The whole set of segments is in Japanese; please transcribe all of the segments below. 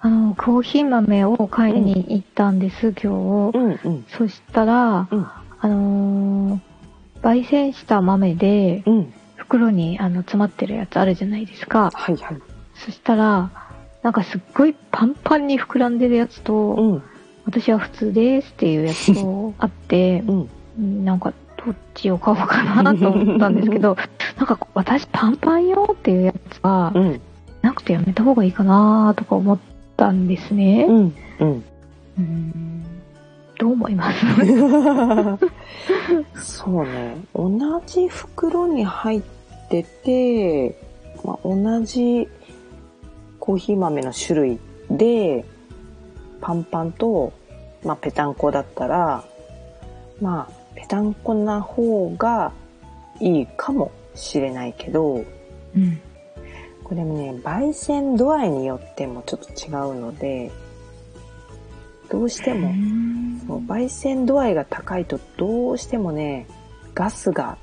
あの、コーヒー豆を買いに行ったんです、今日。うんうん。そしたら、うん。あのー焙煎した豆で、うん。袋にあの詰まってるやつあるじゃないですか。はいはい。そしたら、なんかすっごいパンパンに膨らんでるやつと、うん。私は普通ですっていうやつと あって、うん。うんなんかどっちを買おうかなと思ったんですけど、なんか私パンパンよっていうやつは、うん。なくてやめた方がいいかなとか思ったんですね。うんうんうんどう思います？そうね同じ袋に入ってて、まあ、同じコーヒー豆の種類でパンパンと、まあ、ペタンコだったらまあペタンコな方がいいかもしれないけどうん。これもね焙煎度合いによってもちょっと違うのでどうしてもそう焙煎度合いが高いとどうしてもねガスが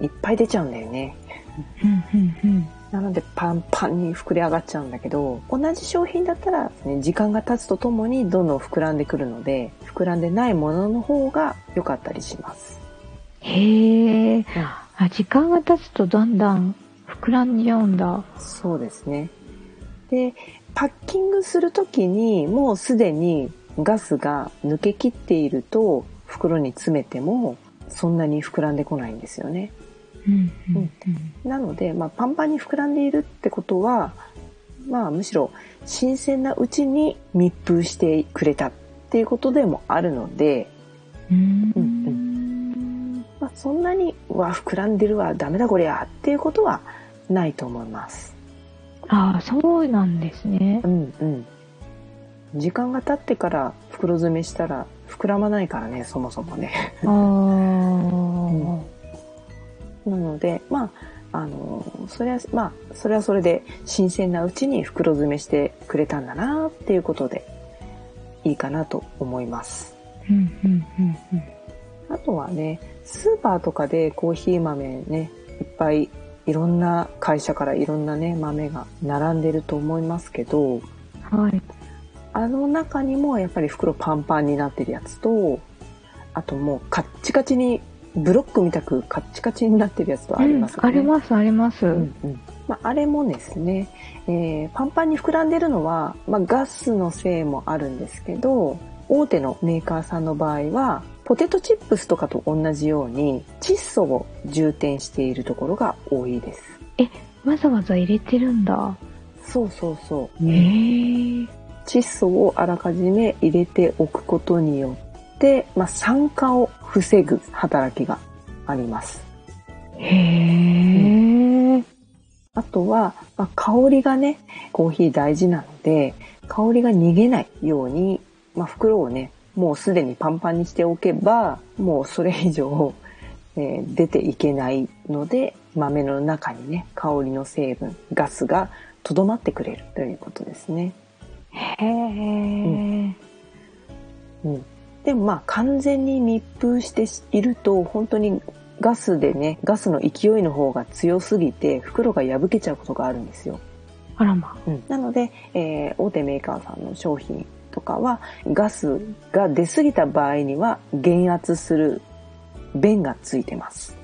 いっぱい出ちゃうんだよね。なのでパンパンに膨れ上がっちゃうんだけど同じ商品だったら、ね、時間が経つとともにどんどん膨らんでくるので膨らんでないものの方が良かったりします、へえ。あ、時間が経つとだんだん膨らんじゃうんだ。そうですね。でパッキングする時にもうすでにガスが抜けきっていると袋に詰めてもそんなに膨らんでこないんですよね。うんうんなので、まあ、パンパンに膨らんでいるってことは、まあ、むしろ新鮮なうちに密封してくれたっていうことでもあるので、うん。まあ、そんなに、うわ、膨らんでるわ、ダメだこりゃっていうことはないと思います。ああ、そうなんですねう。んうん。時間が経ってから袋詰めしたら膨らまないからね、そもそもね。ああ。なので、まあ、あの、それは、まあ、それはそれで新鮮なうちに袋詰めしてくれたんだなっていうことでいいかなと思います。うんうんうんうんあとはね、スーパーとかでコーヒー豆ね、いっぱいいろんな会社からいろんなね、豆が並んでると思いますけど、はい。あの中にもやっぱり袋パンパンになってるやつと、あともうカッチカチに、ブロックみたくカッチカチになってるやつとありますよね。うんあります、あります。うんうんまあ、あれもですね、えーパンパンに膨らんでるのは、まあ、ガスのせいもあるんですけど大手のメーカーさんの場合はポテトチップスとかと同じように窒素を充填しているところが多いですわざわざ入れてるんだ。そうそうそうへえ。窒素をあらかじめ入れておくことによって、まあ、酸化を防ぐ働きがありますへえ。あとは、まあ、香りがね、コーヒー大事なので、香りが逃げないように、まあ、袋をね、もうすでにパンパンにしておけば、もうそれ以上、えー出ていけないので、豆の中にね、香りの成分、ガスがとどまってくれるということですね。へえ。うん。でもまあ完全に密封していると、本当にガスでね、ガスの勢いの方が強すぎて、袋が破けちゃうことがあるんですよ。あらま。うん、なので、えー大手メーカーさんの商品とかはガスが出過ぎた場合には減圧する弁がついてます。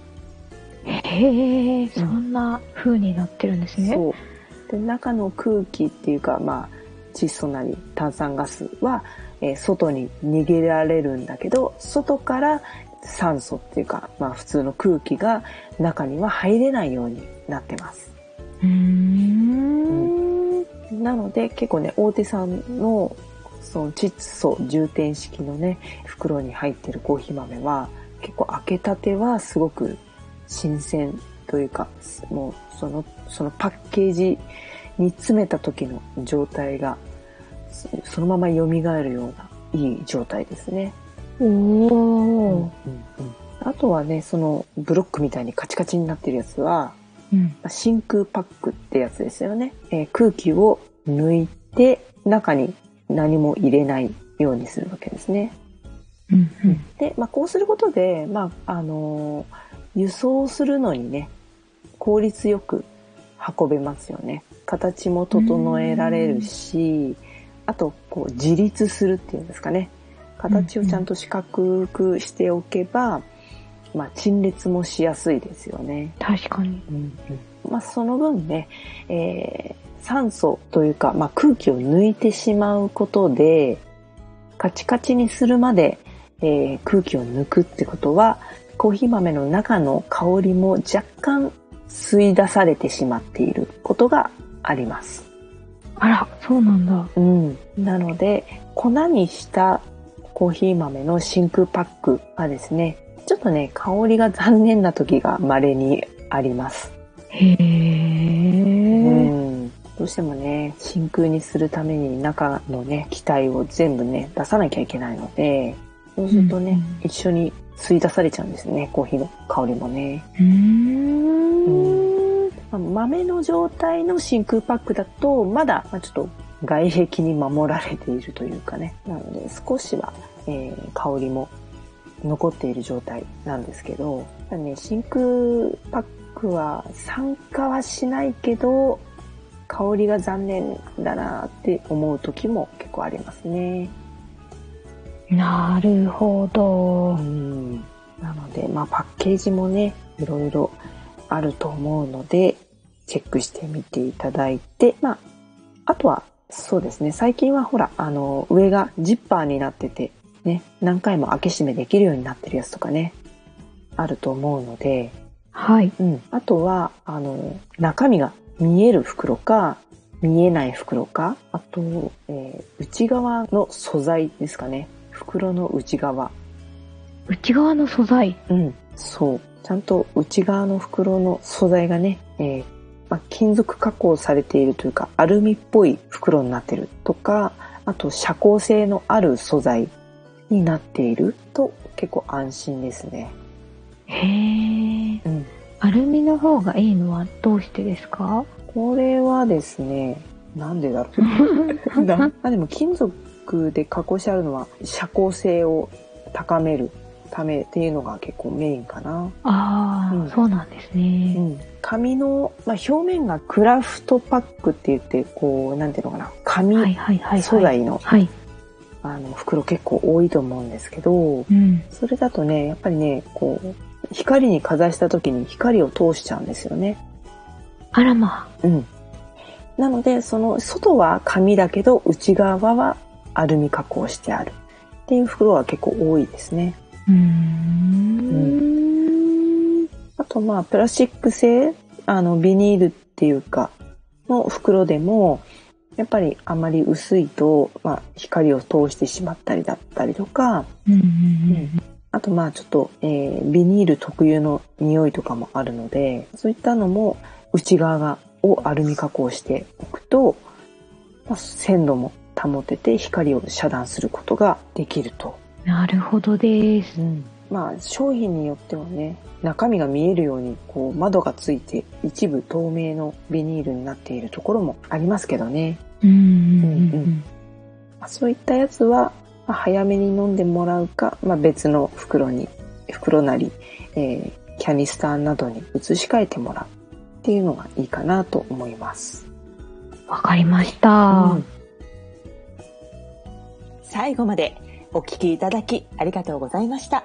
へえ、そんな風になってるんですね。そうで中の空気っていうか、まあ、窒素なり炭酸ガスは、えー外に逃げられるんだけど外から酸素っていうか、まあ普通の空気が中には入れないようになってます。うーん。なので結構ね、大手さんのその窒素充填式のね、袋に入ってるコーヒー豆は結構開けたてはすごく新鮮というか、もうその、そのパッケージに詰めた時の状態がそそのまま蘇るようないい状態ですね。おー。うんうんあとはね、そのブロックみたいにカチカチになってるやつは、うん。まあ真空パックってやつですよね。えー空気を抜いて中に何も入れないようにするわけですね。うん。うん。で、まあ、こうすることで、まあ、あのー輸送するのにね、効率よく運べますよね。形も整えられるし、あと、こう、自立するっていうんですかね。形をちゃんと四角くしておけば、まあ、陳列もしやすいですよね。確かに。まあ、その分ね、えー酸素というか、まあ、空気を抜いてしまうことで、カチカチにするまで、えー空気を抜くってことは、コーヒー豆の中の香りも若干吸い出されてしまっていることがあります。あら、そうなんだ。うん。なので、粉にしたコーヒー豆の真空パックはですね、ちょっとね、香りが残念な時が稀にあります。へうー。んどうしてもね、真空にするために中のね、気体を全部ね、出さなきゃいけないので、そうするとね、うん一緒に吸い出されちゃうんですね、コーヒーの香りもね。うーん。まあ豆の状態の真空パックだと、まだ、まあ、ちょっと外壁に守られているというかね。なので、少しは、えー香りも残っている状態なんですけど、ね、真空パックは酸化はしないけど、香りが残念だなって思う時も結構ありますね。なるほどう。ん。なので、まあパッケージもね、いろいろあると思うので、チェックしてみていただいて、まあ、あとは、そうですね、最近はほら、あの、上がジッパーになってて、ね、何回も開け閉めできるようになってるやつとかね、あると思うので、はい。うん。あとは、あの、中身が見える袋か、見えない袋か、あと、えー内側の素材ですかね。袋の内側。内側の素材？うん。そう。ちゃんと内側の袋の素材がね、えーまあ、金属加工されているというか、アルミっぽい袋になってるとか、あと遮光性のある素材になっていると結構安心ですね。へー。うん。アルミの方がいいのはどうしてですか？これはですね、なんでだろう。あでも金属で加工してあるのは遮光性を高めるためっていうのが結構メインかな。ああ、うんそうなんですね。うん、紙の、まあ、表面がクラフトパックって言ってこうなんていうのかなはい紙。素材の,、はい。あの袋結構多いと思うんですけどうん。それだとねやっぱりねこう光にかざした時に光を通しちゃうんですよね。あらまうん、なのでその外は紙だけど内側はアルミ加工してあるっていう袋は結構多いですね。あ。うーん。あとまあプラスチック製あのビニールっていうかの袋でもやっぱりあまり薄いと、まあ、光を通してしまったりだったりとかうんうんうんあとまあちょっと、えービニール特有の匂いとかもあるのでそういったのも内側がをアルミ加工しておくと、まあ、鮮度も保てて光を遮断することができると。なるほどです。まあ商品によってはね中身が見えるようにこう窓がついて一部透明のビニールになっているところもありますけどね、うんそういったやつは、まあ早めに飲んでもらうか、まあ、別の袋に袋なり、えーキャニスターなどに移し替えてもらうっていうのがいいかなと思います。わかりました。うん最後までお聞きいただきありがとうございました。